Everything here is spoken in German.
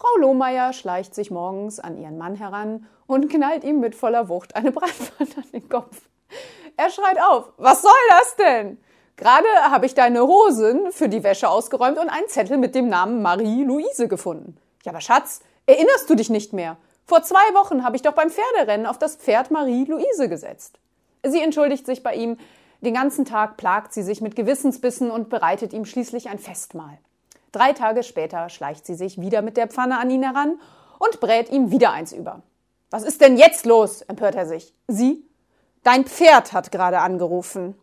Frau Lohmeier schleicht sich morgens an ihren Mann heran und knallt ihm mit voller Wucht eine Bratpfanne an den Kopf. Er schreit auf. Was soll das denn? Gerade habe ich deine Hosen für die Wäsche ausgeräumt und einen Zettel mit dem Namen Marie-Louise gefunden. Ja, aber Schatz, erinnerst du dich nicht mehr? Vor zwei Wochen habe ich doch beim Pferderennen auf das Pferd Marie-Louise gesetzt. Sie entschuldigt sich bei ihm. Den ganzen Tag plagt sie sich mit Gewissensbissen und bereitet ihm schließlich ein Festmahl. Drei Tage später schleicht sie sich wieder mit der Pfanne an ihn heran und brät ihm wieder eins über. Was ist denn jetzt los? empört er sich. Sie? Dein Pferd hat gerade angerufen.